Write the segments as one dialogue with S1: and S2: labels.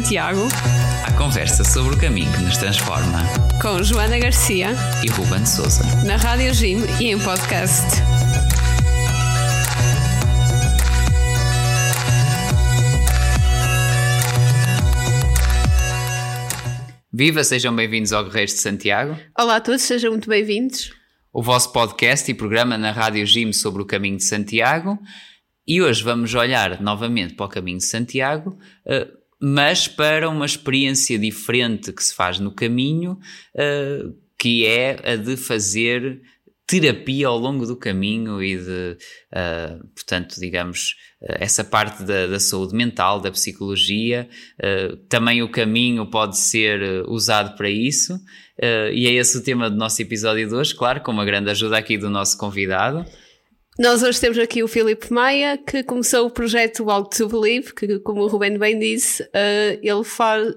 S1: Santiago.
S2: A conversa sobre o caminho que nos transforma.
S1: Com Joana Garcia
S2: e Ruben Souza.
S1: Na Rádio Jim e em podcast.
S2: Viva, sejam bem-vindos ao Guerreiros de Santiago.
S1: Olá a todos, sejam muito bem-vindos.
S2: O vosso podcast e programa na Rádio Jim sobre o caminho de Santiago. E hoje vamos olhar novamente para o caminho de Santiago, eh, mas para uma experiência diferente que se faz no caminho, eh, que é a de fazer terapia ao longo do caminho e de, uh, portanto, digamos, essa parte da, da, saúde mental, da psicologia. Uh, também o caminho pode ser usado para isso. Uh, e é esse o tema do nosso episódio de hoje, claro, com uma grande ajuda aqui do nosso convidado.
S1: Nós hoje temos aqui o Filipe Maia, que começou o projeto Walk to Believe, que, como o Ruben bem disse, uh, ele faz,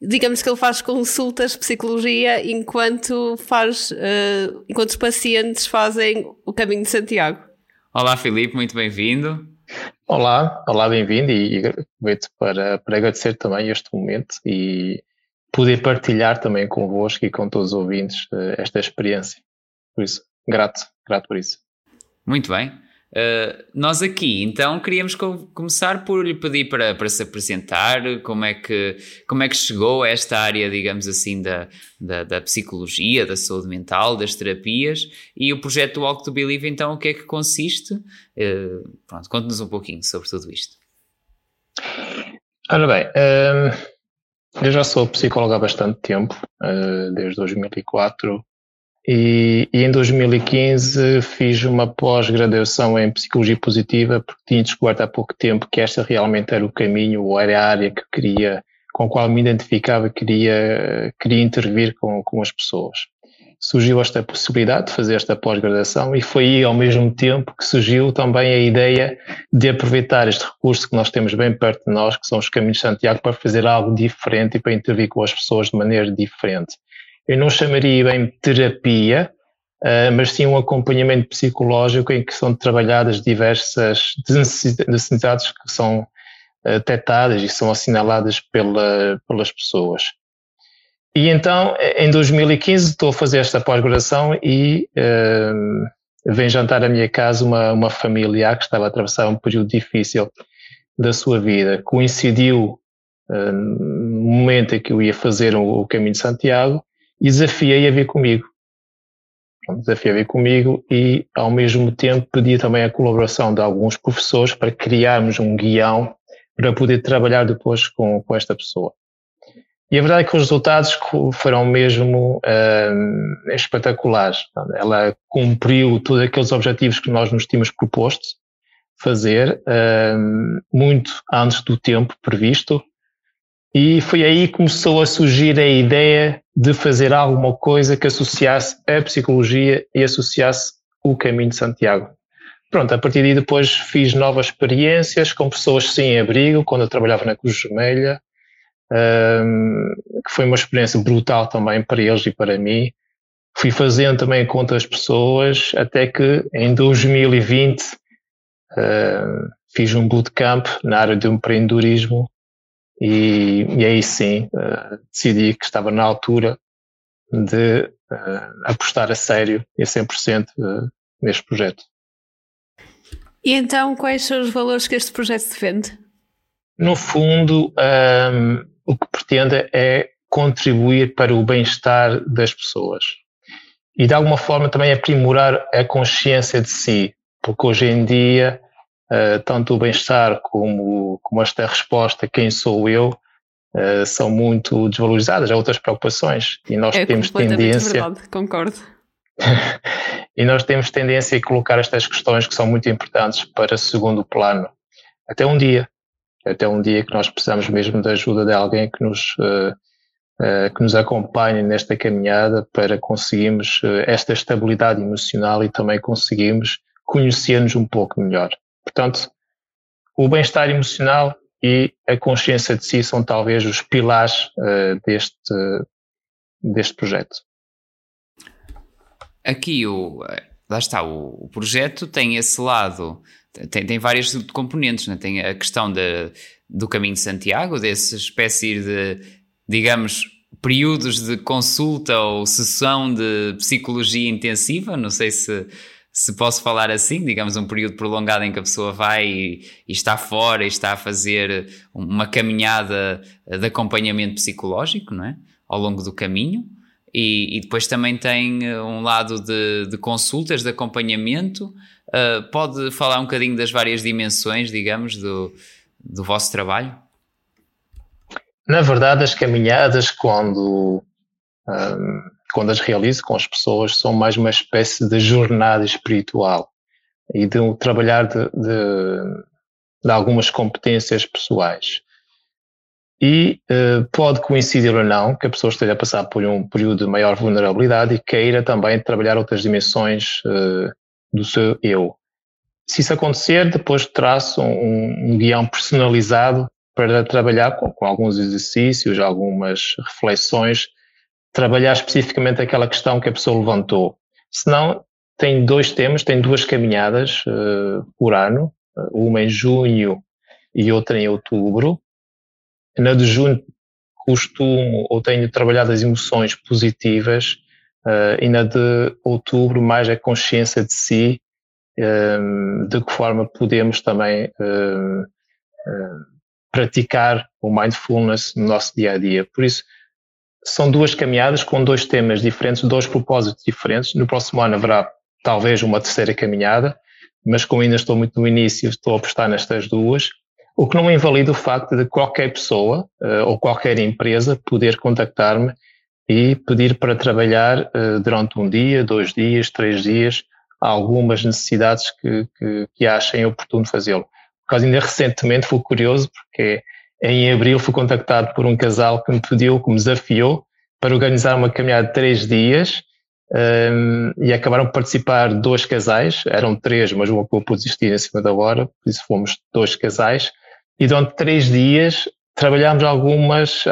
S1: digamos que ele faz consultas de psicologia enquanto faz, uh, enquanto os pacientes fazem o caminho de Santiago.
S2: Olá, Filipe, muito bem-vindo.
S3: Olá, olá, bem-vindo e aproveito para, para agradecer também este momento e poder partilhar também convosco e com todos os ouvintes uh, esta experiência. Por isso, grato, grato por isso.
S2: Muito bem. Uh, nós aqui, então, queríamos co começar por lhe pedir para, para se apresentar, como é, que, como é que chegou a esta área, digamos assim, da, da, da psicologia, da saúde mental, das terapias, e o projeto Walk to Believe, então, o que é que consiste? Uh, pronto, conte-nos um pouquinho sobre tudo isto.
S3: Ora bem, uh, eu já sou psicólogo há bastante tempo, desde 2004, e, e, em 2015 fiz uma pós-graduação em Psicologia Positiva porque tinha descoberto há pouco tempo que esta realmente era o caminho ou era a área que queria, com a qual me identificava, queria, queria intervir com, com as pessoas. Surgiu esta possibilidade de fazer esta pós-graduação e foi aí ao mesmo tempo que surgiu também a ideia de aproveitar este recurso que nós temos bem perto de nós, que são os caminhos de Santiago, para fazer algo diferente e para intervir com as pessoas de maneira diferente eu não chamaria bem terapia, uh, mas sim um acompanhamento psicológico em que são trabalhadas diversas necessidades que são uh, detectadas e são assinaladas pela, pelas pessoas. E então, em 2015, estou a fazer esta pós-graduação e uh, vem jantar à minha casa uma, uma familiar que estava a atravessar um período difícil da sua vida. Coincidiu uh, no momento em que eu ia fazer o, o caminho de Santiago e desafiei a vir comigo. desafiei a vir comigo e, ao mesmo tempo, pedi também a colaboração de alguns professores para criarmos um guião para poder trabalhar depois com, com esta pessoa. E a verdade é que os resultados foram mesmo uh, espetaculares. Ela cumpriu todos aqueles objetivos que nós nos tínhamos proposto fazer, uh, muito antes do tempo previsto, e foi aí que começou a surgir a ideia de fazer alguma coisa que associasse a psicologia e associasse o caminho de Santiago. Pronto, a partir daí depois fiz novas experiências com pessoas sem abrigo, quando eu trabalhava na Cruz Vermelha, um, que foi uma experiência brutal também para eles e para mim. Fui fazendo também com outras pessoas, até que em 2020 uh, fiz um bootcamp na área do empreendedorismo e, e aí sim uh, decidi que estava na altura de uh, apostar a sério e a 100% uh, neste projeto.
S1: E então, quais são os valores que este projeto defende?
S3: No fundo, um, ehm, o que pretende é contribuir para o bem-estar das pessoas e de alguma forma também aprimorar a consciência de si, porque hoje em dia uh, tanto o bem-estar como, como esta resposta, quem sou eu, uh, são muito desvalorizadas. Há outras preocupações e nós
S1: é
S3: temos tendência.
S1: Verdade, concordo.
S3: e nós temos tendência a colocar estas questões que são muito importantes para segundo plano. Até um dia, até um dia que nós precisamos mesmo da ajuda de alguém que nos, uh, que nos acompanhe nesta caminhada para conseguirmos esta estabilidade emocional e também conseguirmos conhecer-nos um pouco melhor. Portanto, o bem-estar emocional e a consciência de si são talvez os pilares uh, deste, deste projeto.
S2: Aqui o, lá está, o, o projeto tem esse lado, tem, tem várias componentes, né? tem a questão de, do Caminho de Santiago, dessa espécie de, digamos, períodos de consulta ou sessão de psicologia intensiva, não sei se, se posso falar assim, digamos, um período prolongado em que a pessoa vai e, e está fora e está a fazer uma caminhada de acompanhamento psicológico, não é? Ao longo do caminho. E, e depois também tem eh, um lado de, de consultas, de acompanhamento. Uh, pode falar um bocadinho das várias dimensões, digamos, do, do vosso trabalho?
S3: Na verdade, as caminhadas, quando, um, quando as realizo com as pessoas, são mais uma espécie de jornada espiritual e de um trabalhar de, de, de algumas competências pessoais. E uh, pode coincidir ou não que a pessoa esteja a passar por um período de maior vulnerabilidade e queira também trabalhar outras dimensões uh, do seu eu. Se isso acontecer, depois traço um, um guião personalizado para trabalhar com, com, alguns exercícios, algumas reflexões, trabalhar especificamente aquela questão que a pessoa levantou. Senão, tem dois temas, tem duas caminhadas uh, por ano, uma em junho e outra em outubro. Na de junho costumo ou tenho trabalhado as emoções positivas uh, e na de outubro mais a consciência de si, um, de que forma podemos também um, um, praticar o mindfulness no nosso dia a dia. Por isso, são duas caminhadas com dois temas diferentes, dois propósitos diferentes. No próximo ano haverá talvez uma terceira caminhada, mas como ainda estou muito no início, estou a apostar nestas duas. O que não invalida o facto de qualquer pessoa uh, ou qualquer empresa poder contactar-me e pedir para trabalhar uh, durante um dia, dois dias, três dias, algumas necessidades que, que, que achem oportuno fazê-lo. Por causa ainda recentemente fui curioso, porque em abril fui contactado por um casal que me pediu, que me desafiou para organizar uma caminhada de três dias um, e acabaram por participar dois casais, eram três, mas um acabou por desistir em cima da hora, por isso fomos dois casais, e durante três dias trabalhámos algumas,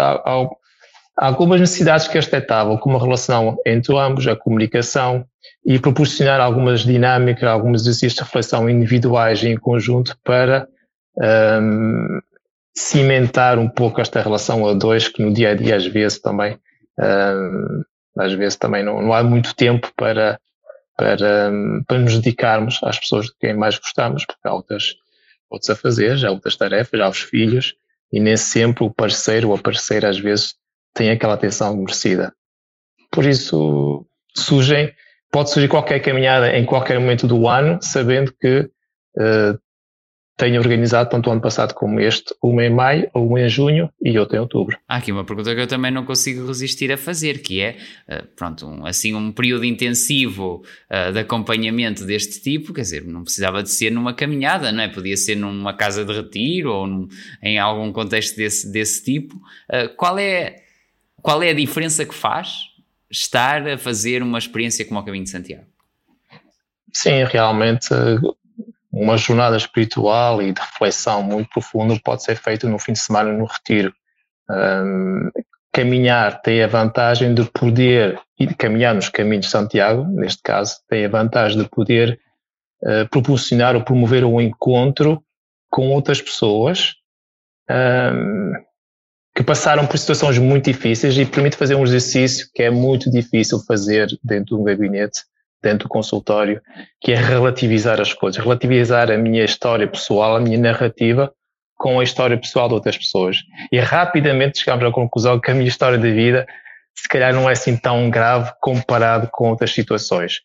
S3: algumas necessidades que eles detectavam, como a relação entre ambos, a comunicação, e proporcionar algumas dinâmicas, alguns exercícios de reflexão individuais e em conjunto para um, cimentar um pouco esta relação a dois que no dia a dia às vezes também um, às vezes também não, não há muito tempo para para, para nos dedicarmos às pessoas de quem mais gostamos, porque há outras, outros a fazer, há outras tarefas, há os filhos, e nem sempre o parceiro ou a parceira às vezes tem aquela atenção merecida. Por isso surgem pode surgir qualquer caminhada em qualquer momento do ano, sabendo que uh, tenho organizado tanto o ano passado como este, uma em maio, uma em junho e outra em outubro.
S2: Há aqui uma pergunta que eu também não consigo resistir a fazer, que é, uh, pronto, um, assim um período intensivo uh, de acompanhamento deste tipo, quer dizer, não precisava de ser numa caminhada, não é? Podia ser numa casa de retiro ou num, em algum contexto desse, desse tipo. Uh, qual, é, qual é a diferença que faz estar a fazer uma experiência como o Caminho de Santiago?
S3: Sim, realmente uma jornada espiritual e de reflexão muito profunda pode ser feita no fim de semana no retiro. Um, caminhar tem a vantagem de poder ir caminhar nos caminhos de Santiago, neste caso, tem a vantagem de poder uh, proporcionar ou promover um encontro com outras pessoas um, que passaram por situações muito difíceis e permite fazer um exercício que é muito difícil fazer dentro de um gabinete, dentro do consultório, que é relativizar as coisas, relativizar a minha história pessoal, a minha narrativa com a história pessoal de outras pessoas. E rapidamente chegamos à conclusão que a minha história de vida se calhar não é assim tão grave comparado com outras situações.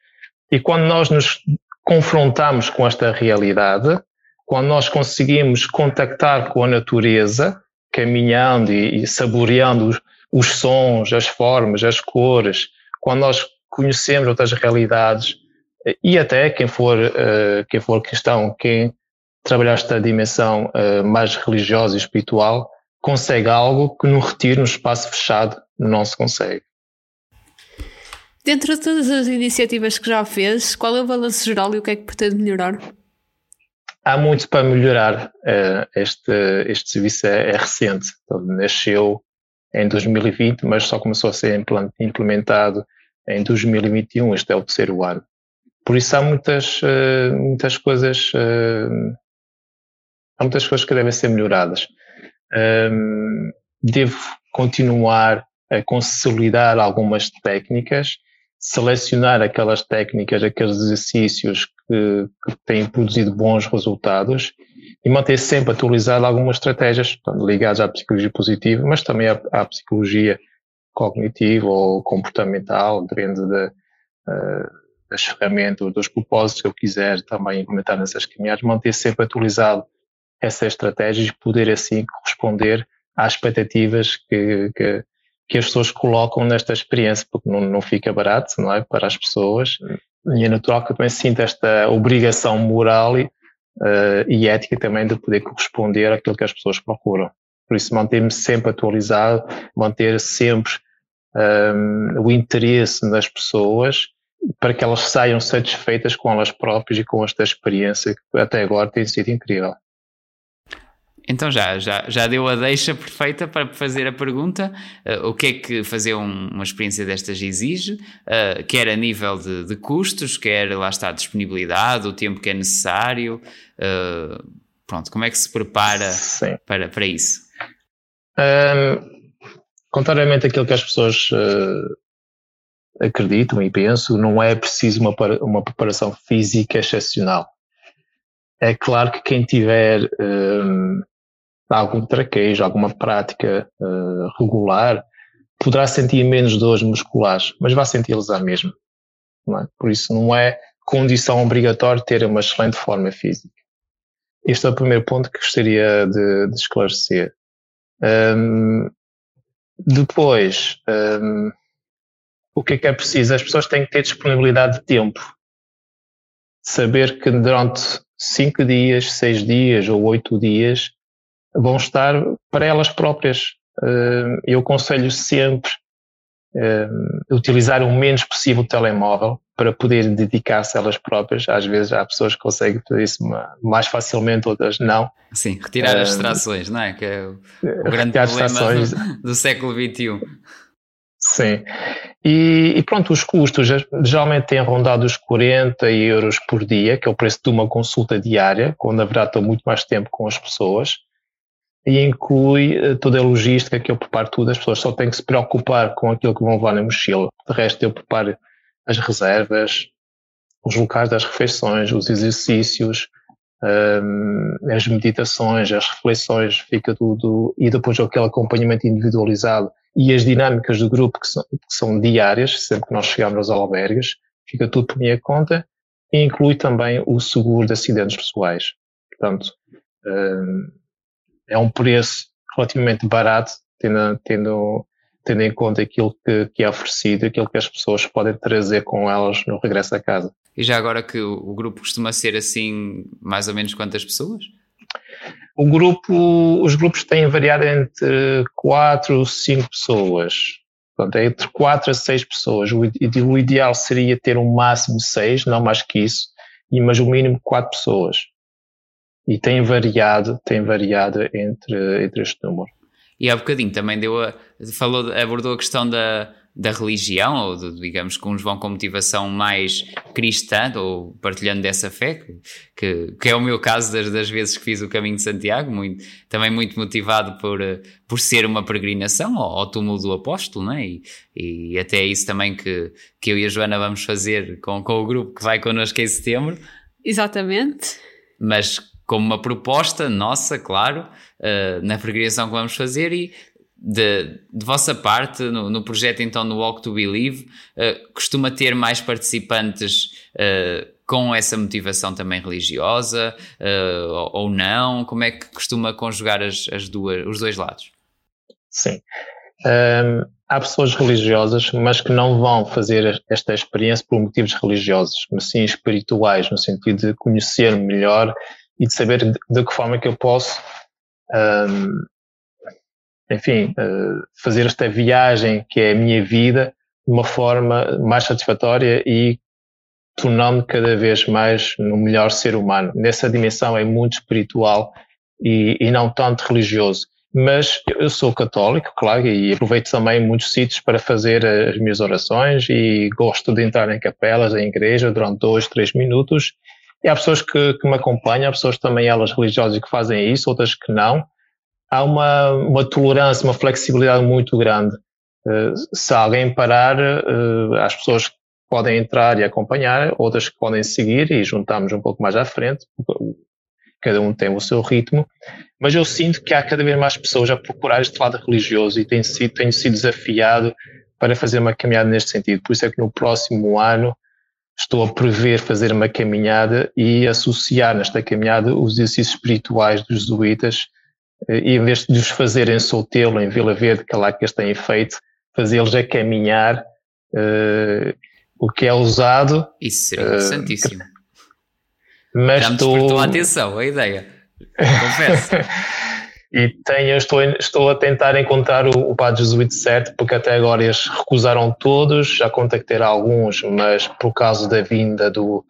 S3: E quando nós nos confrontamos com esta realidade, quando nós conseguimos contactar com a natureza, caminhando e, saboreando os, os, sons, as formas, as cores, quando nós conhecemos outras realidades e até quem for, uh, quem for questão, quem trabalhar esta dimensão uh, mais religiosa e espiritual, consegue algo que no retiro, no espaço fechado, não se consegue.
S1: Dentro de todas as iniciativas que já fez, qual é o balanço geral e o que é que pretende melhorar?
S3: há muito para melhorar. Uh, este, este serviço é, é recente, nasceu em 2020, mas só começou a ser implementado em 2021, este é o terceiro ano. Por isso há muitas, uh, muitas coisas, uh, há muitas coisas que devem ser melhoradas. um, devo continuar a consolidar algumas técnicas, selecionar aquelas técnicas, aqueles exercícios que, que têm produzido bons resultados e manter sempre atualizado algumas estratégias ligadas à psicologia positiva, mas também à, à psicologia cognitiva ou comportamental, depende de, uh, das ferramentas, dos propósitos que eu quiser também implementar nessas caminhadas, manter sempre atualizado essas estratégias e poder assim corresponder às expectativas que, que, que, as pessoas colocam nesta experiência, porque não, não fica barato, não é, para as pessoas. E é natural que eu também sinta esta obrigação moral e, uh, e ética também de poder corresponder àquilo que as pessoas procuram. Por isso, manter-me sempre atualizado, manter sempre um, o interesse nas pessoas para que elas saiam satisfeitas com elas próprias e com esta experiência que até agora tem sido incrível.
S2: Então já, já, já deu a deixa perfeita para fazer a pergunta: uh, o que é que fazer um, uma experiência destas exige, uh, quer a nível de, de, custos, quer lá está a disponibilidade, o tempo que é necessário. Uh, pronto, como é que se prepara para, para isso?
S3: Um, contrariamente àquilo que as pessoas acreditam e pensam, não é preciso uma, uma preparação física excepcional. É claro que quem tiver um, algum traquejo, alguma prática uh, regular, poderá sentir menos dores musculares, mas vai senti-las à mesma. É? Por isso não é condição obrigatória ter uma excelente forma física. Este é o primeiro ponto que gostaria de, de esclarecer. Um, depois, um, o que é que é preciso? As pessoas têm que ter disponibilidade de tempo. Saber que durante cinco dias, seis dias ou oito dias vão estar para elas próprias. Eh, eu aconselho sempre eh, utilizar o menos possível o telemóvel para poder dedicar-se a elas próprias. Às vezes há pessoas que conseguem fazer isso mais facilmente, outras não.
S2: Sim, retirar as distrações, não é? Que é o, o grande problema do, do, século XXI.
S3: Sim. E, e, pronto, os custos geralmente têm rondado os 40 euros por dia, que é o preço de uma consulta diária, quando na verdade estou muito mais tempo com as pessoas e inclui eh, toda a logística que eu preparo tudo, as pessoas só têm que se preocupar com aquilo que vão levar na mochila. De resto, eu preparo as reservas, os locais das refeições, os exercícios, ehm, as meditações, as reflexões, fica tudo, e depois aquele acompanhamento individualizado e as dinâmicas do grupo que são, que são diárias, sempre que nós chegamos aos albergues, fica tudo por minha conta, e inclui também o seguro de acidentes pessoais. Portanto, um, ehm, é um preço relativamente barato, tendo, tendo, tendo em conta aquilo que, que, é oferecido, aquilo que as pessoas podem trazer com elas no regresso a casa.
S2: E já agora que o, grupo costuma ser assim, mais ou menos quantas pessoas?
S3: O grupo, os grupos têm variado entre 4 ou 5 pessoas. Portanto, é entre 4 a 6 pessoas. O, o ideal seria ter um máximo de 6, não mais que isso, mas o mínimo 4 pessoas e tem variado, tem variado entre, entre este número.
S2: E há bocadinho também deu a, falou, abordou a questão da, da religião, ou de, digamos que uns vão com motivação mais cristã, ou partilhando dessa fé, que, que é o meu caso das, das vezes que fiz o caminho de Santiago, muito, também muito motivado por, por ser uma peregrinação ao, ao túmulo do apóstolo, não é? E, e até é isso também que, que eu e a Joana vamos fazer com, com o grupo que vai connosco em setembro.
S1: Exatamente.
S2: Mas como uma proposta nossa, claro, uh, na peregrinação que vamos fazer e de, de vossa parte, no, no, projeto então no Walk to Believe, uh, costuma ter mais participantes uh, com essa motivação também religiosa ou, ou, não? Como é que costuma conjugar as, as duas, os dois lados?
S3: Sim. Um, há pessoas religiosas, mas que não vão fazer esta experiência por motivos religiosos, mas sim espirituais, no sentido de conhecer melhor e de saber de, de que forma é que eu posso, um, enfim, uh, fazer esta viagem que é a minha vida de uma forma mais satisfatória e tornando-me cada vez mais no melhor ser humano. Nessa dimensão é muito espiritual e, e não tanto religioso. Mas eu sou católico, claro, e aproveito também muitos sítios para fazer as minhas orações e gosto de entrar em capelas, em igreja, durante dois, três minutos e há pessoas que, que me acompanham, há pessoas também elas religiosas que fazem isso, outras que não. há uma, uma tolerância, uma flexibilidade muito grande. Uh, se alguém parar, uh, as pessoas podem entrar e acompanhar, outras que podem seguir e juntamos um pouco mais à frente, cada um tem o seu ritmo, mas eu sinto que há cada vez mais pessoas a procurar este lado religioso e tenho sido, tenho sido desafiado para fazer uma caminhada neste sentido. Por isso é que no próximo ano estou a prever fazer uma caminhada e associar nesta caminhada os exercícios espirituais dos jesuítas eh, e em vez de os fazerem em Sotelo, em Vila Verde, que é lá que eles têm feito, fazê-los a caminhar, uh, o que é usado.
S2: Isso seria interessantíssimo. Uh, mas Já me estou... a atenção a ideia, confesso.
S3: e tenho, estou, estou a tentar encontrar o, o padre jesuíta certo, porque até agora eles recusaram todos, já contactei alguns, mas por causa da vinda do,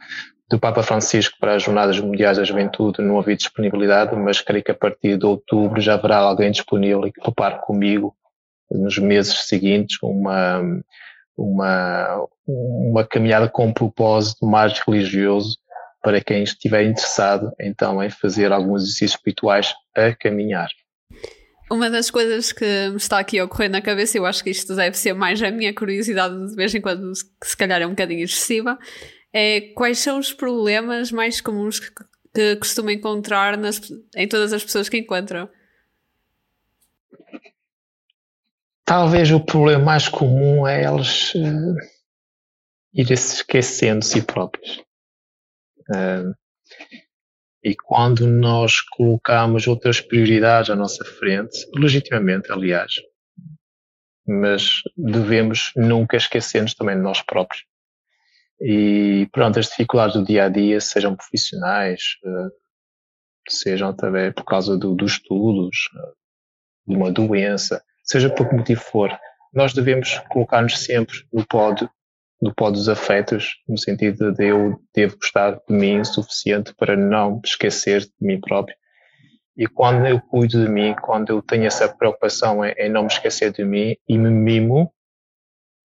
S3: do Papa Francisco para as Jornadas Mundiais da Juventude não havia disponibilidade, mas creio que a partir de outubro já haverá alguém disponível e que prepare comigo nos meses seguintes uma, uma, uma caminhada com um propósito mais religioso para quem estiver interessado então em fazer alguns exercícios espirituais a caminhar.
S1: Uma das coisas que me está aqui a ocorrer na cabeça, eu acho que isto deve ser mais a minha curiosidade de vez em quando, que se calhar é um bocadinho excessiva, é quais são os problemas mais comuns que, que costuma encontrar nas, em todas as pessoas que encontram?
S3: Talvez o problema mais comum é eles uh, irem se esquecendo de si próprios. E quando nós colocamos outras prioridades à nossa frente, legitimamente, aliás, mas devemos nunca esquecer-nos também de nós próprios. E pronto, as dificuldades do dia a dia, sejam profissionais, uh, sejam também por causa do, dos estudos, de uma doença, seja por que motivo for, nós devemos colocar-nos sempre no pódio, no pó dos afetos, no sentido de eu devo gostar de mim o suficiente para não esquecer de mim próprio. E quando eu cuido de mim, quando eu tenho essa preocupação em, em não me esquecer de mim e me mimo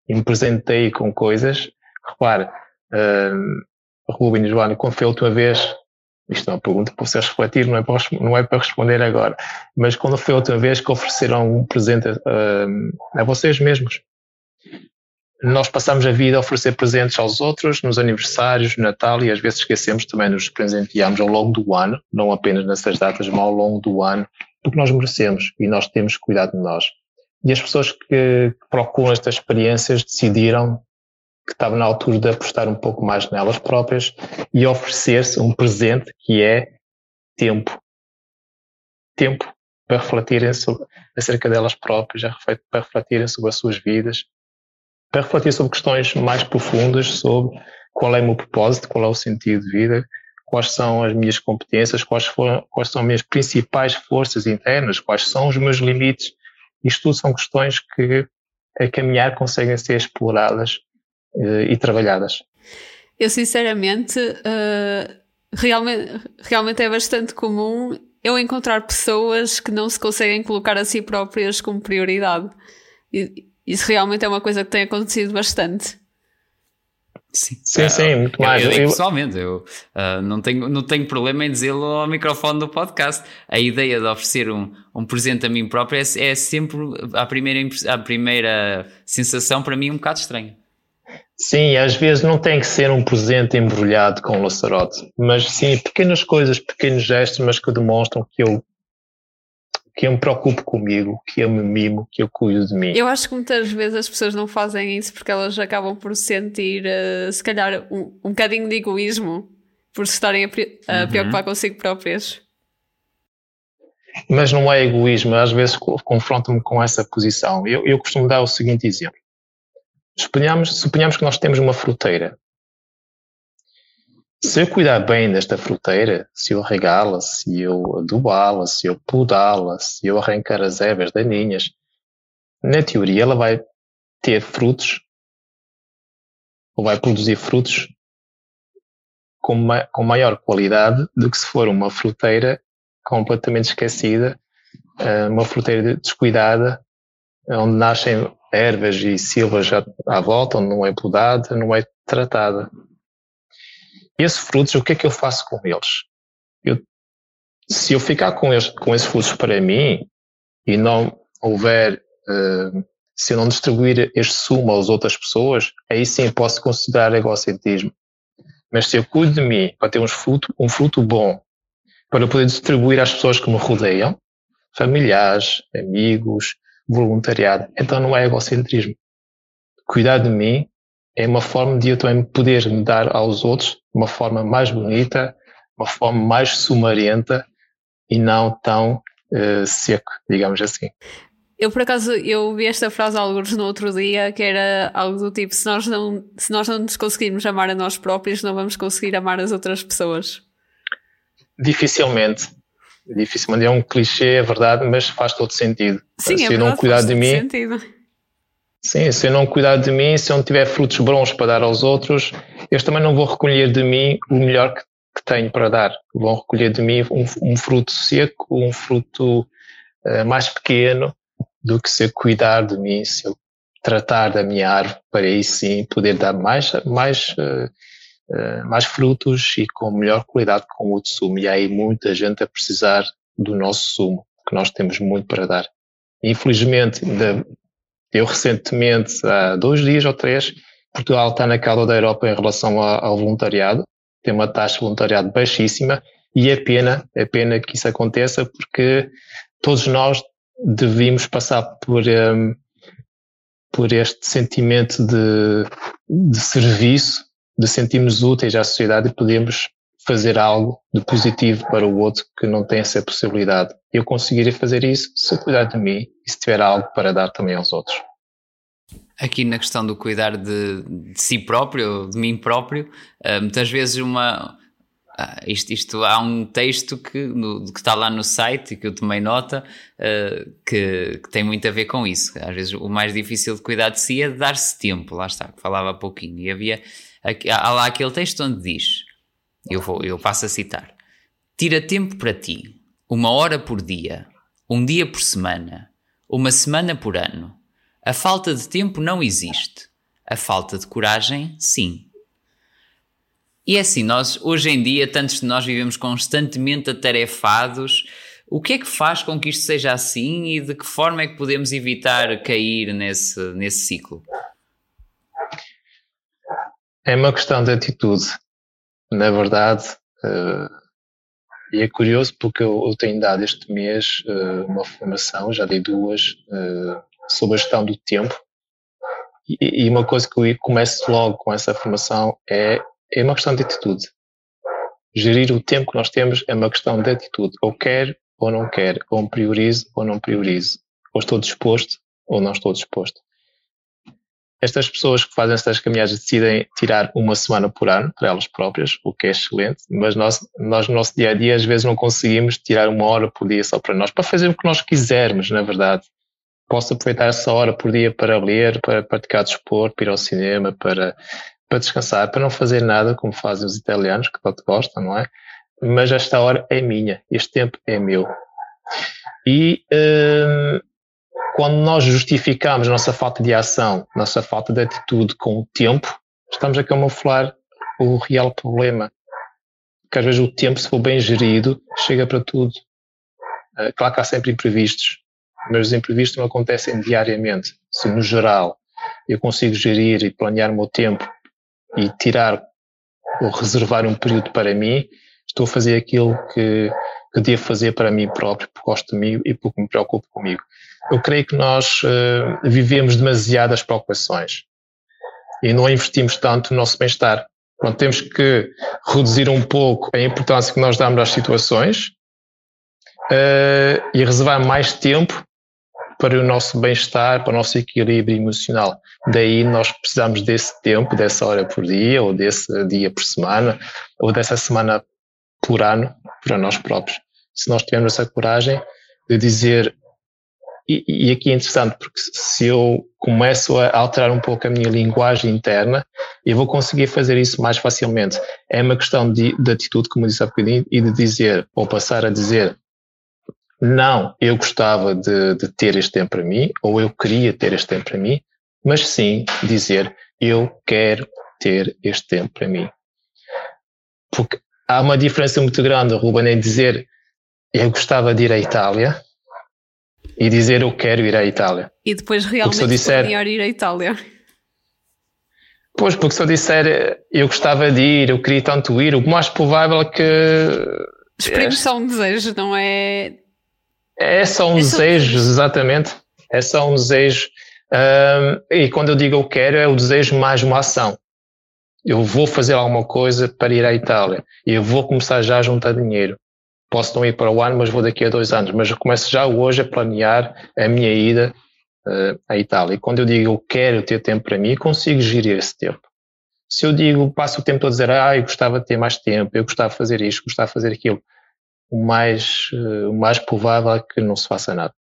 S3: e me presentei com coisas, repare, uh, Rubem e Joana, quando foi a última vez isto é uma pergunta para vocês refletir, não é para, não é para responder agora. Mas quando foi a outra vez que ofereceram um presente a, a vocês mesmos? Nós passamos a vida a oferecer presentes aos outros, nos aniversários, no Natal, e às vezes esquecemos também nos presentearmos ao longo do ano, não apenas nessas datas, mas ao longo do ano, porque nós merecemos e nós temos cuidar de nós. E as pessoas que procuram estas experiências decidiram que estava na altura de apostar um pouco mais nelas próprias e oferecer-se um presente que é tempo. Tempo para refletirem sobre, acerca delas próprias, para refletirem sobre as suas vidas, para refletir sobre questões mais profundas sobre qual é o meu propósito, qual é o sentido de vida, quais são as minhas competências, quais, foram, quais são as minhas principais forças internas, quais são os meus limites. Isto tudo são questões que a caminhar conseguem ser exploradas uh, e trabalhadas.
S1: Eu sinceramente, uh, realmente, realmente é bastante comum eu encontrar pessoas que não se conseguem colocar a si próprias como prioridade. Isso realmente é uma coisa que tem acontecido bastante.
S3: Sim, sim, sim muito mais.
S2: Eu, eu, pessoalmente, eu uh, não, tenho, não tenho problema em dizê-lo ao microfone do podcast. A ideia de oferecer um, um presente a mim próprio é, é sempre a primeira, a primeira sensação para mim um bocado estranha.
S3: Sim, às vezes não tem que ser um presente embrulhado com um laçarote, mas sim pequenas coisas, pequenos gestos, mas que demonstram que eu que eu me preocupo comigo, que eu me mimo, que eu cuido de mim.
S1: Eu acho que muitas vezes as pessoas não fazem isso porque elas acabam por sentir, uh, se calhar, um, um bocadinho de egoísmo por se estarem a, pre a uhum. preocupar consigo próprias.
S3: Mas não é egoísmo, às vezes confronto-me com essa posição. Eu, eu costumo dar o seguinte exemplo. Suponhamos, suponhamos que nós temos uma fruteira. Se eu cuidar bem desta fruteira, se eu regá-la, se eu adubá-la, se eu podá-la, se eu arrancar as ervas daninhas, na teoria ela vai ter frutos, ou vai produzir frutos com, ma com maior qualidade do que se for uma fruteira completamente esquecida, eh, uma fruteira descuidada, onde nascem ervas e silvas à volta, onde não é podada, não é tratada. Esses frutos, o que é que eu faço com eles? Eu, se eu ficar com, eles, com esses frutos para mim, e não houver, uh, se eu não distribuir este sumo às outras pessoas, aí sim posso considerar egocentrismo. Mas se eu cuido de mim para ter um fruto, um fruto bom, para poder distribuir às pessoas que me rodeiam, familiares, amigos, voluntariado, então não é egocentrismo. Cuidar de mim é uma forma de eu também poder me dar aos outros de uma forma mais bonita, uma forma mais sumarenta e não tão uh, seco, digamos assim.
S1: Eu, por acaso, eu vi esta frase alguns no outro dia, que era algo do tipo, se nós não, se nós não nos conseguirmos amar a nós próprios, não vamos conseguir amar as outras pessoas.
S3: Dificilmente. Dificilmente. É um clichê, é verdade, mas faz todo sentido.
S1: Sim, se é verdade, não cuidar de mim, sentido.
S3: Sim, se eu não cuidar de mim, se eu não tiver frutos bons para dar aos outros, eu também não vou recolher de mim o melhor que, que tenho para dar. Vão recolher de mim um, um fruto seco, um fruto uh, mais pequeno, do que se eu cuidar de mim, se eu tratar da minha árvore para aí sim poder dar mais, mais, uh, uh, mais frutos e com melhor qualidade com o sumo. E há aí muita gente a precisar do nosso sumo, que nós temos muito para dar. Infelizmente, eu recentemente, há dois dias ou três, Portugal está na cauda da Europa em relação ao voluntariado, tem uma taxa de voluntariado baixíssima e é pena, é pena que isso aconteça porque todos nós devíamos passar por, um, por este sentimento de, de serviço, de sentirmos úteis à sociedade e podemos fazer algo de positivo para o outro que não tem essa possibilidade. Eu conseguiria fazer isso se eu cuidar de mim e se tiver algo para dar também aos outros.
S2: Aqui na questão do cuidar de, de si próprio, de mim próprio, uh, muitas vezes uma, ah, isto, isto, há um texto que, no, que está lá no site e que eu tomei nota uh, que, que, tem muito a ver com isso. Às vezes o mais difícil de cuidar de si é dar-se tempo, lá está, que falava há pouquinho. E havia há lá aquele texto onde diz: eu, vou, eu passo a citar, tira tempo para ti, uma hora por dia, um dia por semana, uma semana por ano. A falta de tempo não existe. A falta de coragem, sim. E é assim, nós hoje em dia, tantos de nós vivemos constantemente atarefados. O que é que faz com que isto seja assim e de que forma é que podemos evitar cair nesse, nesse ciclo?
S3: É uma questão de atitude. Na verdade, uh, e é curioso porque eu, eu tenho dado este mês uh, uma formação, já dei duas, uh, sobre a gestão do tempo. E, e uma coisa que eu começo logo com essa formação é é uma questão de atitude. Gerir o tempo que nós temos é uma questão de atitude. Ou quer ou não quer, ou priorizo ou não priorizo. Ou estou disposto ou não estou disposto. Estas pessoas que fazem estas caminhadas decidem tirar uma semana por ano para elas próprias, o que é excelente, mas nós, nós no nosso dia a dia às vezes não conseguimos tirar uma hora por dia só para nós, para fazer o que nós quisermos, na verdade. Posso aproveitar essa hora por dia para ler, para praticar desporto, para ir ao cinema, para para descansar, para não fazer nada como fazem os italianos, que tanto gostam, não é? Mas esta hora é minha, este tempo é meu. E hum, quando nós justificamos nossa falta de ação, nossa falta de atitude com o tempo, estamos a camuflar o real problema. Porque às vezes o tempo, se for bem gerido, chega para tudo. Uh, claro que há sempre imprevistos, mas os imprevistos não acontecem diariamente. Se no geral eu consigo gerir e planear o meu tempo e tirar ou reservar um período para mim, estou a fazer aquilo que, que devo fazer para mim próprio, porque gosto de mim e porque me preocupo comigo. Eu creio que nós uh, vivemos demasiadas preocupações e não investimos tanto no nosso bem-estar. Pronto, temos que reduzir um pouco a importância que nós damos às situações uh, e reservar mais tempo para o nosso bem-estar, para o nosso equilíbrio emocional. Daí nós precisamos desse tempo, dessa hora por dia, ou desse dia por semana, ou dessa semana por ano, para nós próprios. Se nós tivermos essa coragem de dizer, e, aqui é interessante, porque se eu começo a alterar um pouco a minha linguagem interna, eu vou conseguir fazer isso mais facilmente. É uma questão de, de atitude, como disse há bocadinho, e de dizer, ou passar a dizer, não, eu gostava de, de, ter este tempo para mim, ou eu queria ter este tempo para mim, mas sim dizer, eu quero ter este tempo para mim. Porque há uma diferença muito grande, Ruben, em dizer, eu gostava de ir à Itália, e dizer eu quero ir à Itália.
S1: E depois realmente disser, planear ir à Itália.
S3: Pois, porque se eu disser eu gostava de ir, eu queria tanto ir, o mais provável é que.
S1: Exprime só um desejo, não é?
S3: É só um é desejo, só... exatamente. É só um desejo. Um, e quando eu digo eu quero, é o desejo mais uma ação. Eu vou fazer alguma coisa para ir à Itália. E eu vou começar já a juntar dinheiro. Posso não ir para o ano, mas vou daqui a dois anos. Mas eu começo já hoje a planear a minha ida uh, à Itália. E quando eu digo eu quero ter tempo para mim, consigo gerir esse tempo. Se eu digo, passo o tempo todo a dizer, ah, eu gostava de ter mais tempo, eu gostava de fazer isto, gostava de fazer aquilo, o mais, uh, o mais provável é que não se faça nada.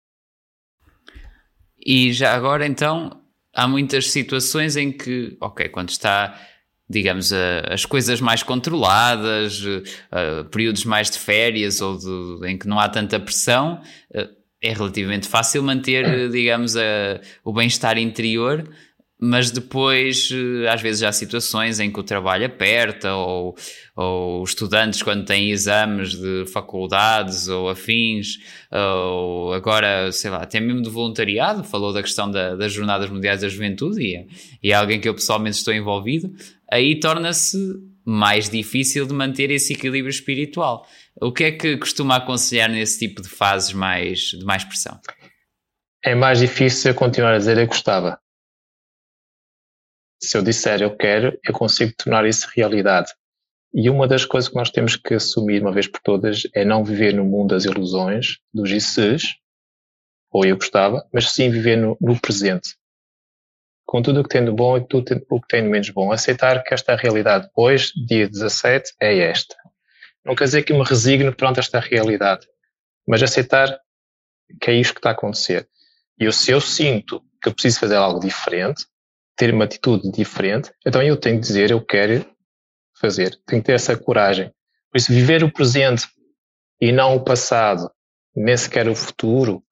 S2: E já agora, então, há muitas situações em que, ok, quando está digamos, as coisas mais controladas, períodos mais de férias ou de, em que não há tanta pressão, é relativamente fácil manter, digamos, o bem-estar interior, mas depois, às vezes, há situações em que o trabalho aperta, ou, ou estudantes, quando têm exames de faculdades ou afins, ou agora, sei lá, até mesmo do voluntariado, falou da questão da, das Jornadas Mundiais da Juventude, e é, e é alguém que eu pessoalmente estou envolvido aí torna-se mais difícil de manter esse equilíbrio espiritual. O que é que costuma aconselhar nesse tipo de fases mais, de mais pressão?
S3: É mais difícil continuar a dizer eu gostava. Se eu disser eu quero, eu consigo tornar isso realidade. E uma das coisas que nós temos que assumir uma vez por todas é não viver no mundo das ilusões, dos ICs, ou eu gostava, mas sim viver no, no presente com tudo o que tem de bom e tudo o que tem de menos bom. Aceitar que esta realidade hoje, dia 17, é esta. Não quer dizer que me resigno perante esta realidade, mas aceitar que é isto que está a acontecer. E se eu sinto que eu preciso fazer algo diferente, ter uma atitude diferente, então eu tenho que dizer, eu quero fazer. Tenho que ter essa coragem. Por isso, viver o presente e não o passado, nem sequer o futuro,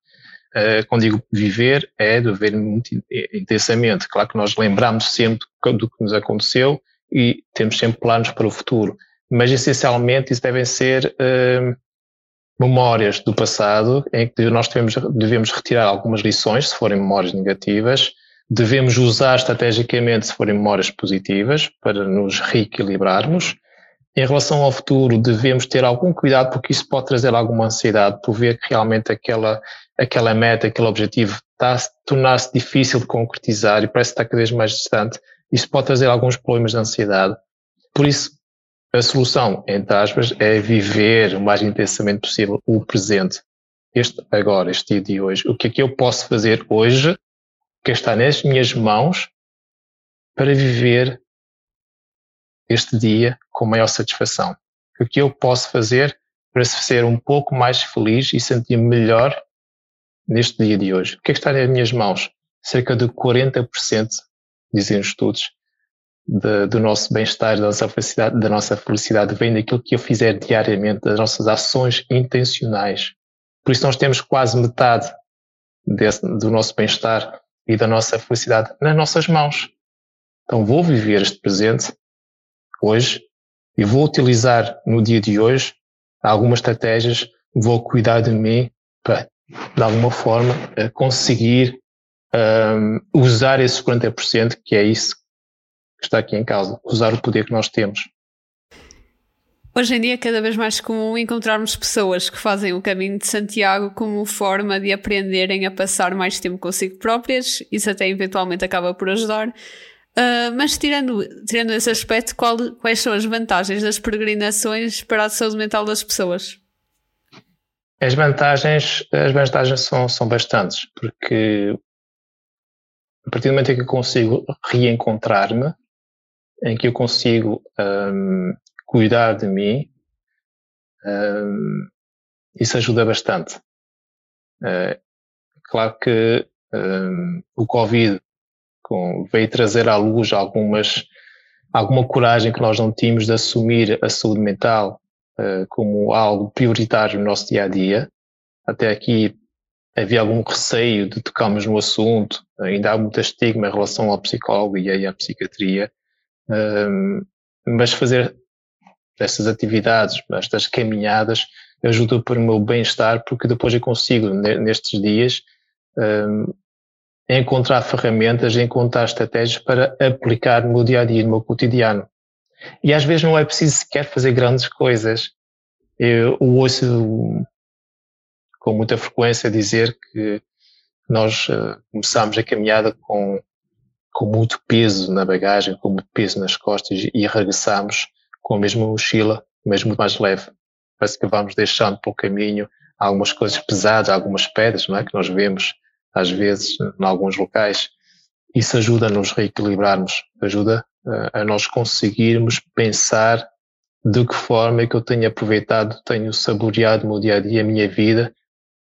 S3: uh, quando digo viver, é viver muito intensamente. Claro que nós lembramos sempre do que nos aconteceu e temos sempre planos para o futuro, mas essencialmente isso devem ser uh, memórias do passado em que nós devemos, devemos retirar algumas lições, se forem memórias negativas, devemos usar estrategicamente se forem memórias positivas para nos reequilibrarmos. Em relação ao futuro, devemos ter algum cuidado porque isso pode trazer alguma ansiedade por ver que realmente aquela aquela meta, aquele objetivo está a tornar-se difícil de concretizar e parece estar cada vez mais distante, isso pode trazer alguns problemas de ansiedade. Por isso, a solução, entre aspas, é viver o mais intensamente possível o presente. Este agora, este dia de hoje. O que é que eu posso fazer hoje, que está nas minhas mãos, para viver este dia com maior satisfação? O que eu posso fazer para ser um pouco mais feliz e sentir melhor neste dia de hoje. O que é que está nas minhas mãos? Cerca de 40%, dizem os estudos, de, do nosso bem-estar, da nossa felicidade, da nossa felicidade vem daquilo que eu fizer diariamente, das nossas ações intencionais. Por isso nós temos quase metade desse, do nosso bem-estar e da nossa felicidade nas nossas mãos. Então vou viver este presente hoje e vou utilizar no dia de hoje algumas estratégias, vou cuidar de mim para de alguma forma, conseguir um, usar esses 40%, que é isso que está aqui em causa, usar o poder que nós temos.
S1: Hoje em dia é cada vez mais comum encontrarmos pessoas que fazem o caminho de Santiago como forma de aprenderem a passar mais tempo consigo próprias, isso até eventualmente acaba por ajudar. Uh, mas tirando, tirando esse aspecto, qual, quais são as vantagens das peregrinações para a saúde mental das pessoas?
S3: As vantagens, as vantagens são, são bastantes, porque a partir do momento em que eu consigo reencontrar-me, em que eu consigo um, cuidar de mim, um, isso ajuda bastante. Uh, claro que um, o Covid com, veio trazer à luz algumas, alguma coragem que nós não tínhamos de assumir a saúde mental uh, como algo prioritário no nosso dia a dia. Até aqui havia algum receio de tocarmos no assunto, ainda há muito estigma em relação ao psicólogo e à psiquiatria, um, mas fazer estas atividades, estas caminhadas, ajuda para o meu bem-estar, porque depois eu consigo, nestes dias, um, encontrar ferramentas, encontrar estratégias para aplicar no meu dia a dia, no meu cotidiano. E às vezes não é preciso sequer fazer grandes coisas. Eu ouço com muita frequência dizer que nós uh, começamos a caminhada com, com muito peso na bagagem, com muito peso nas costas e regressamos com a mesma mochila, mesmo mais leve. Parece que vamos deixando pelo caminho algumas coisas pesadas, algumas pedras, não é? Que nós vemos às vezes em alguns locais. Isso ajuda a nos reequilibrarmos, ajuda uh, a nós conseguirmos pensar de que forma é que eu tenho aproveitado, tenho saboreado o meu dia a dia, a minha vida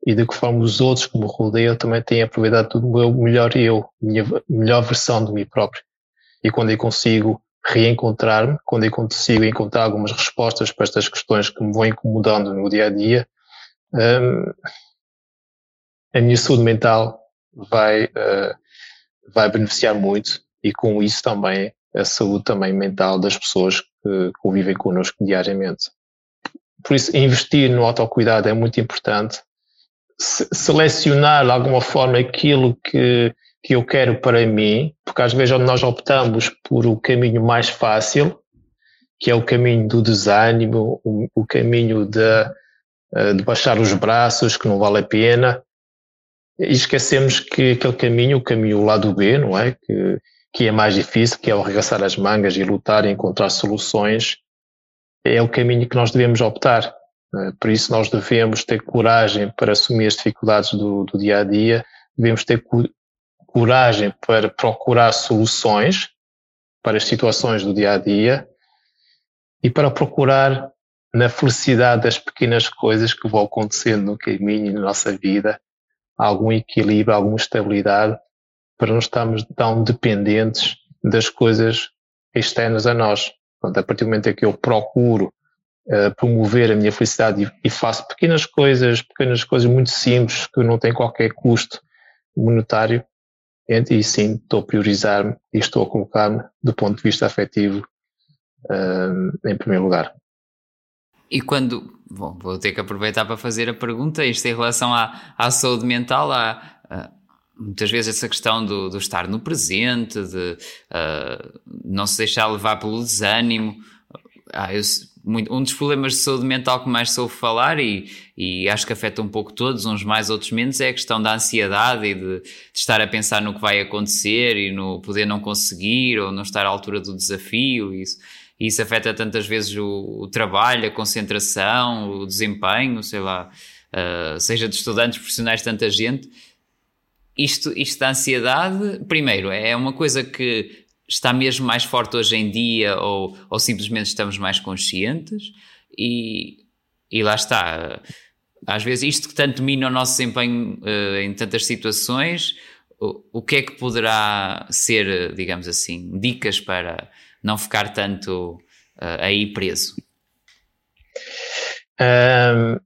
S3: e de que forma os outros que me rodeiam também têm aproveitado o meu melhor eu, a minha melhor versão de mim próprio. E quando eu consigo reencontrar-me, quando eu consigo encontrar algumas respostas para estas questões que me vão incomodando no dia a dia, um, a minha saúde mental vai, uh, vai beneficiar muito e com isso também a saúde também mental das pessoas que convivem connosco diariamente. Por isso, investir no autocuidado é muito importante. Selecionar de alguma forma aquilo que, que eu quero para mim, porque às vezes nós optamos por o caminho mais fácil, que é o caminho do desânimo, o, o caminho de, eh, de baixar os braços, que não vale a pena, e esquecemos que aquele caminho, o caminho lá do B, não é? Que, que é mais difícil, que é o arregaçar as mangas e lutar e encontrar soluções, é o caminho que nós devemos optar. É? Por isso nós devemos ter coragem para assumir as dificuldades do, do dia a dia, devemos ter coragem para procurar soluções para as situações do dia a dia e para procurar na felicidade das pequenas coisas que vão acontecendo no caminho na nossa vida algum equilíbrio, alguma estabilidade para não estarmos tão dependentes das coisas externas a nós. Portanto, a partir do momento em que eu procuro uh, promover a minha felicidade e, e, faço pequenas coisas, pequenas coisas muito simples que não têm qualquer custo monetário, e sim estou a priorizar-me e estou a colocar-me do ponto de vista afetivo uh, em primeiro lugar.
S2: E quando. Bom, vou ter que aproveitar para fazer a pergunta, isto em relação à, à saúde mental, há, há muitas vezes essa questão do, do estar no presente, de uh, não se deixar levar pelo desânimo. Ah, eu, muito, um dos problemas de saúde mental que mais soube falar e, e acho que afeta um pouco todos, uns mais, outros menos, é a questão da ansiedade e de, de, estar a pensar no que vai acontecer e no poder não conseguir ou não estar à altura do desafio. Isso e isso afeta tantas vezes o, o trabalho, a concentração, o desempenho, sei lá, uh, seja de estudantes, profissionais, tanta gente. Isto, isto da ansiedade, primeiro, é uma coisa que está mesmo mais forte hoje em dia ou, ou simplesmente estamos mais conscientes e, e lá está. Às vezes isto que tanto mina o nosso desempenho uh, em tantas situações, o, o que é que poderá ser, digamos assim, dicas para não ficar tanto uh, aí preso?
S3: Um,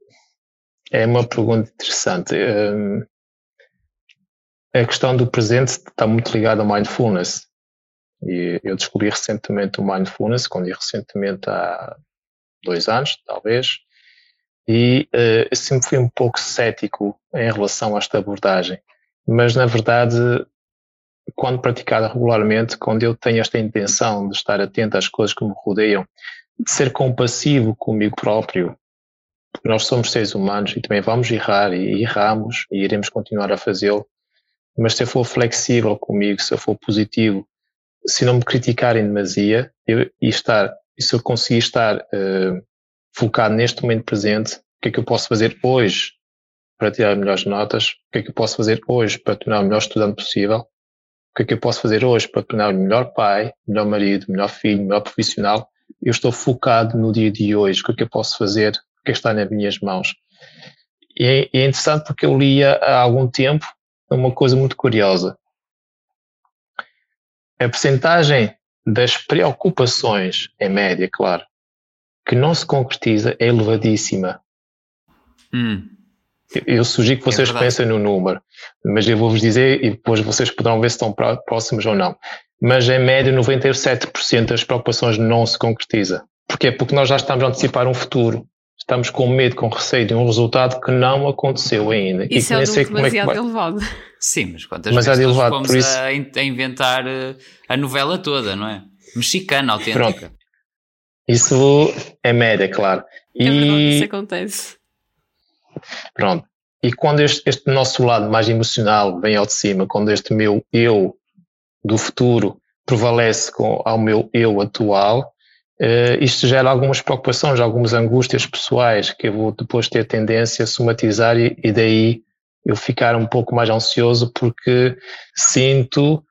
S3: é uma pergunta interessante. Um, a questão do presente está muito ligada ao mindfulness. E eu descobri recentemente o mindfulness, quando recentemente há dois anos, talvez, e uh, sempre fui um pouco cético em relação a esta abordagem. Mas, na verdade, quando praticada regularmente, quando eu tenho esta intenção de estar atento às coisas que me rodeiam, de ser compassivo comigo próprio, porque nós somos seres humanos e também vamos errar e erramos e iremos continuar a fazê-lo, mas se eu for flexível comigo, se eu for positivo, se não me criticar em demasia eu, e estar, e se eu conseguir estar uh, focado neste momento presente, o que é que eu posso fazer hoje para tirar melhores notas, o que é que eu posso fazer hoje para tornar o melhor estudante possível, que é que eu posso fazer hoje para tornar-me melhor pai, melhor marido, melhor filho, melhor profissional? Eu estou focado no dia de hoje. O que é que eu posso fazer? O que é está nas minhas mãos? E é, é interessante porque eu lia há algum tempo uma coisa muito curiosa. A percentagem das preocupações, em média, claro, que não se concretiza é elevadíssima.
S2: Hum.
S3: Eu sugiro que é vocês é pensem no número, mas eu vou-vos dizer e depois vocês poderão ver se estão próximos ou não. Mas em média 97% das preocupações não se concretiza. Porquê? Porque nós já estamos a antecipar um futuro. Estamos com medo, com receio de um resultado que não aconteceu ainda.
S1: Isso
S3: e
S1: é um número demasiado é elevado.
S2: Sim, mas quantas mas vezes elevado, fomos isso... a, a, inventar eh, a novela toda, não é? Mexicana, autêntica. Pronto.
S3: Isso é média, claro.
S1: É e... verdade, isso acontece.
S3: Pronto. E quando este, este nosso lado mais emocional vem ao de cima, quando este meu eu do futuro prevalece com, ao meu eu atual, uh, isto gera algumas preocupações, algumas angústias pessoais que eu vou depois ter tendência a somatizar e, e daí eu ficar um pouco mais ansioso porque sinto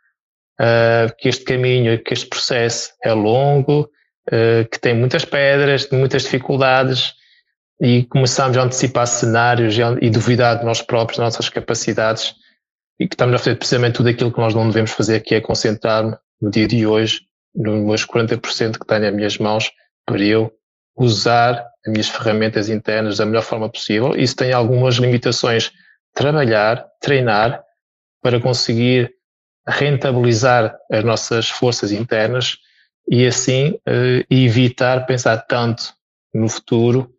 S3: uh, que este caminho, que este processo é longo, uh, que tem muitas pedras, muitas dificuldades e começamos a antecipar cenários e duvidar de nós próprios, das nossas capacidades e que estamos a fazer precisamente tudo aquilo que nós não devemos fazer, que é concentrar-me no dia de hoje, nos meus 40% que tenho nas minhas mãos, para eu usar as minhas ferramentas internas da melhor forma possível. Isso tem algumas limitações. Trabalhar, treinar, para conseguir rentabilizar as nossas forças internas e assim uh, evitar pensar tanto no futuro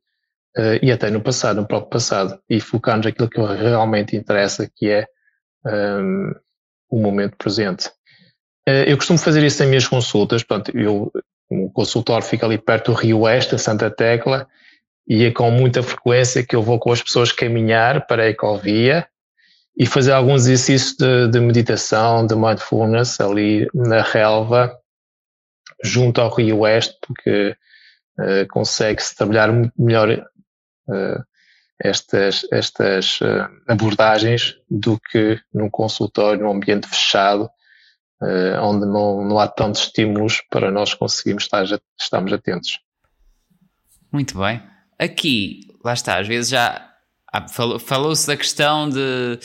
S3: uh, e até no passado, no próprio passado, e focar-nos naquilo que realmente interessa, que é um, o momento presente. Uh, eu costumo fazer isso nas minhas consultas, portanto, eu, o consultório fica ali perto do Rio Oeste, Santa Tecla, e é com muita frequência que eu vou com as pessoas caminhar para a ecovia e fazer alguns exercícios de, de meditação, de mindfulness ali na relva, junto ao Rio Oeste, porque uh, consegue-se trabalhar melhor uh, estas, estas abordagens do que num consultório, num ambiente fechado, onde não, não há tantos estímulos para nós conseguirmos estar estarmos atentos.
S2: Muito bem. Aqui, lá está, às vezes já falou-se da questão de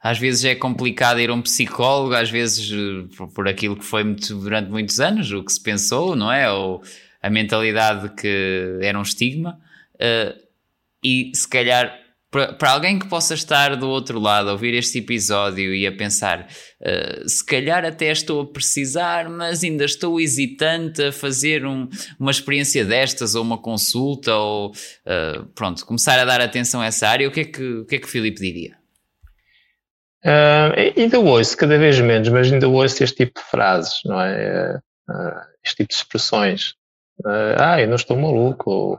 S2: às vezes é complicado ir a um psicólogo, às vezes por, por aquilo que foi muito, durante muitos anos, o que se pensou, não é? Ou a mentalidade que era um estigma. Uh, e se calhar para alguém que possa estar do outro lado a ouvir este episódio e a pensar uh, se calhar até estou a precisar, mas ainda estou hesitante a fazer um, uma experiência destas ou uma consulta ou uh, pronto, começar a dar atenção a essa área, o que é que o que é que o Filipe diria?
S3: Uh, ainda ouço cada vez menos, mas ainda ouço este tipo de frases, não é? Uh, este tipo de expressões. Ah, eu não estou maluco, ou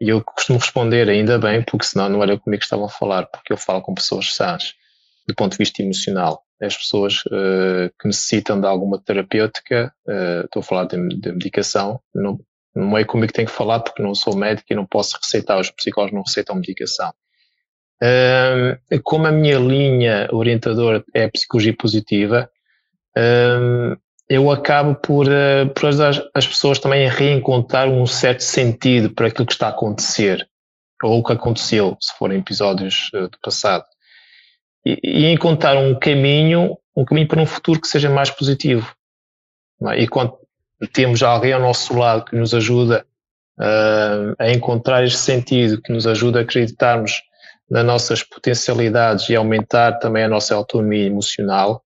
S3: e eu costumo responder ainda bem, porque senão não era comigo que estavam a falar, porque eu falo com pessoas sãs, do ponto de vista emocional. As pessoas uh, que necessitam de alguma terapêutica, uh, estou a falar de, de, medicação, não, não é comigo que tenho que falar, porque não sou médico e não posso receitar, os psicólogos não receitam medicação. Uh, como a minha linha orientadora é a psicologia positiva, eu acabo por, uh, por ajudar as pessoas também a reencontrar um certo sentido para aquilo que está a acontecer, ou o que aconteceu, se forem episódios uh, do passado. E, e, encontrar um caminho, um caminho para um futuro que seja mais positivo. É? E quando temos alguém ao nosso lado que nos ajuda uh, a encontrar este sentido, que nos ajuda a acreditarmos nas nossas potencialidades e aumentar também a nossa autonomia emocional,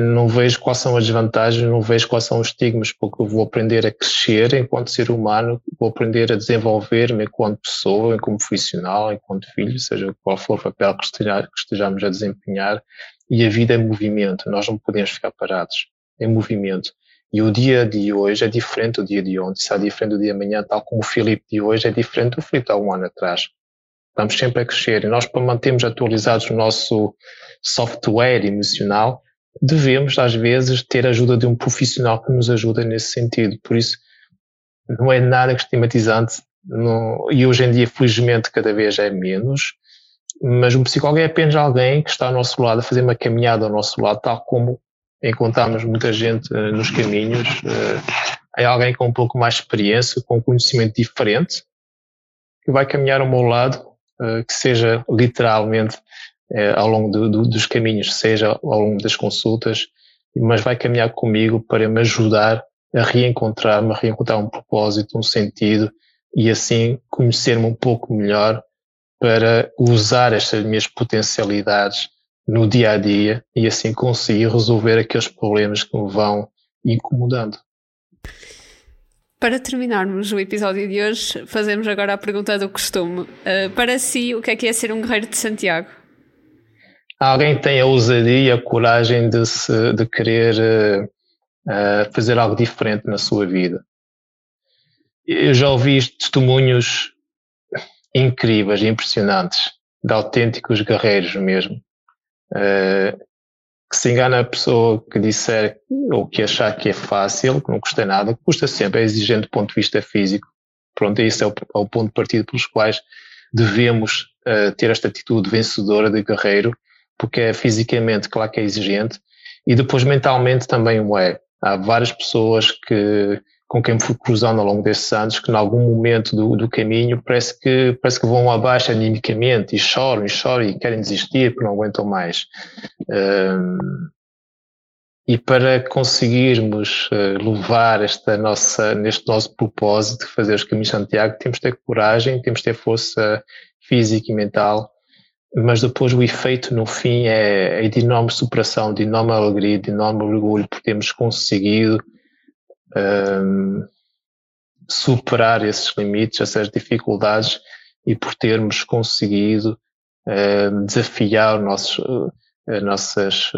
S3: não vejo quais são as vantagens, não vejo quais são os estigmas, porque eu vou aprender a crescer enquanto ser humano, vou aprender a desenvolver-me enquanto pessoa, enquanto profissional, enquanto filho, seja qual for o papel que estejamos a desempenhar, e a vida é movimento, nós não podemos ficar parados, é movimento. E o dia de hoje é diferente do dia de ontem, será diferente do dia de amanhã, tal como o Filipe de hoje é diferente do Filipe de há um ano atrás. Estamos sempre a crescer e nós, para mantermos atualizados o nosso software emocional, devemos, às vezes, ter a ajuda de um profissional que nos ajuda nesse sentido. Por isso, não é nada estigmatizante e hoje em dia, felizmente, cada vez é menos, mas um psicólogo é apenas alguém que está ao nosso lado, a fazer uma caminhada ao nosso lado, tal como encontramos muita gente uh, nos caminhos. Uh, é alguém com um pouco mais de experiência, com um conhecimento diferente, que vai caminhar ao meu lado, uh, que seja literalmente é, ao longo do, do, dos caminhos, seja ao longo das consultas, mas vai caminhar comigo para me ajudar a reencontrar-me, a reencontrar um propósito, um sentido e assim conhecer-me um pouco melhor para usar estas minhas potencialidades no dia a dia e assim conseguir resolver aqueles problemas que me vão incomodando.
S1: Para terminarmos o episódio de hoje, fazemos agora a pergunta do costume. Uh, para si, o que é que é ser um guerreiro de Santiago?
S3: Alguém tem a ousadia a coragem de, se, de querer uh, fazer algo diferente na sua vida. Eu já ouvi testemunhos incríveis, impressionantes, de autênticos guerreiros mesmo. Uh, que se engana a pessoa que disser ou que achar que é fácil, que não custa nada, custa sempre, é exigente do ponto de vista físico. Pronto, esse é o, é o ponto de partida pelos quais devemos uh, ter esta atitude vencedora de guerreiro, porque é fisicamente, claro que é exigente, e depois mentalmente também o é. Há várias pessoas que com quem me fui cruzando ao longo desses anos, que em algum momento do, do caminho parece que, parece que vão abaixo animicamente e choram e choram e querem desistir porque não aguentam mais. Um, e para conseguirmos uh, levar esta nossa, neste nosso propósito de fazer os caminhos de Santiago, temos de ter coragem, temos de ter força física e mental, mas depois o efeito no fim é, é de enorme superação, de enorme alegria, de enorme orgulho por termos conseguido um, superar esses limites, essas dificuldades e por termos conseguido um, desafiar nossos, as, nossas,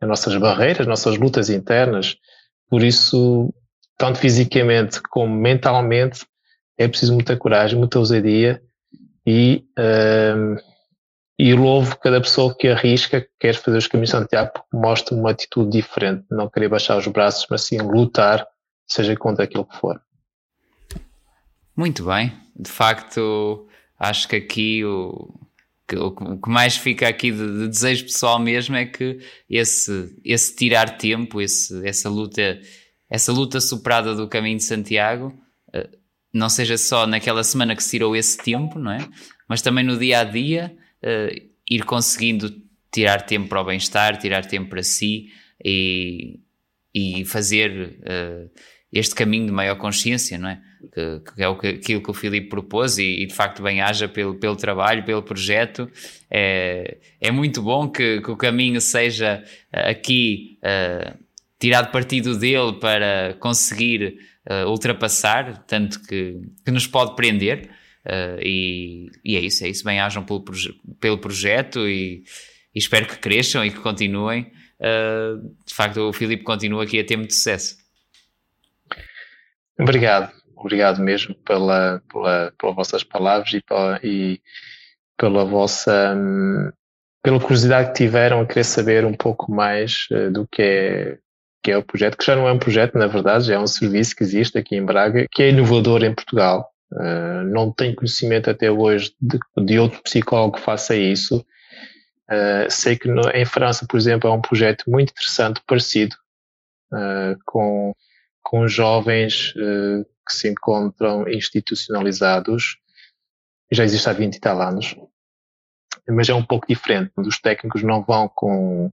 S3: as nossas barreiras, as nossas lutas internas. Por isso, tanto fisicamente como mentalmente, é preciso muita coragem, muita ousadia e um, e louvo cada pessoa que arrisca, que quer fazer os caminhos de Santiago, porque mostra uma atitude diferente, não querer baixar os braços, mas sim lutar, seja contra aquilo que for.
S2: Muito bem, de facto, acho que aqui o, o que mais fica aqui de, de, desejo pessoal mesmo é que esse, esse tirar tempo, esse, essa luta, essa luta superada do caminho de Santiago, eh, não seja só naquela semana que se tirou esse tempo, não é? Mas também no dia a dia uh, ir conseguindo tirar tempo para o bem-estar, tirar tempo para si e, e fazer uh, este caminho de maior consciência, não é? Que, que é o que, aquilo que o Filipe propôs e, e, de facto bem-haja pelo, pelo trabalho, pelo projeto. É, é muito bom que, que o caminho seja uh, aqui uh, tirado partido dele para conseguir ultrapassar, tanto que, que nos pode prender. Uh, e, e, é isso, é isso. Bem-ajam pelo, proje pelo projeto e, e, espero que cresçam e que continuem. Uh, de facto, o Filipe continua aqui a ter muito sucesso.
S3: Obrigado, obrigado mesmo pela, pela, pelas vossas palavras e pela, e pela vossa hum, pela curiosidade que tiveram a querer saber um pouco mais uh, do que é, que é o projeto, que já não é um projeto, na verdade, já é um serviço que existe aqui em Braga, que é inovador em Portugal. Uh, não tenho conhecimento até hoje de, de outro psicólogo que faça isso. Uh, sei que no, em França, por exemplo, é um projeto muito interessante, parecido, uh, com, com jovens que se encontram institucionalizados. Já existe há 20 e tal anos. Mas é um pouco diferente. Os técnicos não vão com,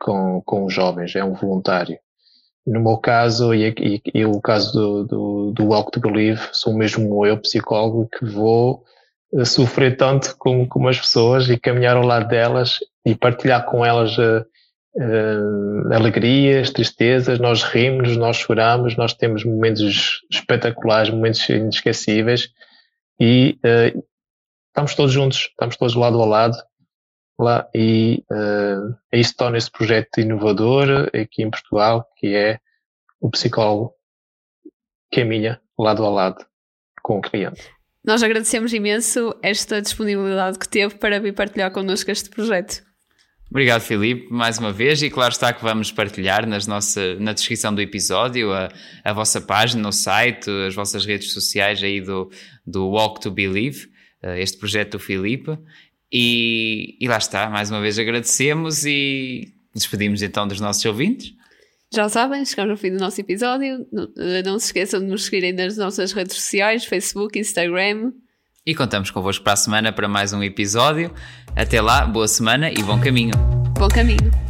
S3: com, com os jovens, é um voluntário. No meu caso e, e, e o caso do, do, do Walk to Believe, sou mesmo eu, psicólogo, que vou eh, sofrer tanto com, com as pessoas e caminhar ao lado delas e partilhar com elas uh, uh, alegrias, tristezas, nós rimos, nós choramos, nós temos momentos espetaculares, momentos inesquecíveis e estamos todos juntos, estamos todos lado a lado lá e uh, é isso torna esse projeto inovador aqui em Portugal, que é o psicólogo caminha lado a lado com o cliente.
S1: Nós agradecemos imenso esta disponibilidade que teve para vir partilhar connosco este projeto.
S2: Obrigado, Filipe, mais uma vez. E claro está que vamos partilhar nas nossa, na descrição do episódio a, a vossa página, o site, as vossas redes sociais aí do, do Walk to Believe, eh, este projeto do Filipe. E, e lá está, mais uma vez agradecemos e despedimos então dos nossos ouvintes.
S1: Já sabem, chegamos ao fim do nosso episódio. Não, eh, não se esqueçam de nos seguirem nas nossas redes sociais, Facebook, Instagram.
S2: E contamos convosco para a semana para mais um episódio. Até lá, boa semana e bom caminho.
S1: Bom caminho.